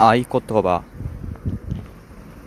合言葉。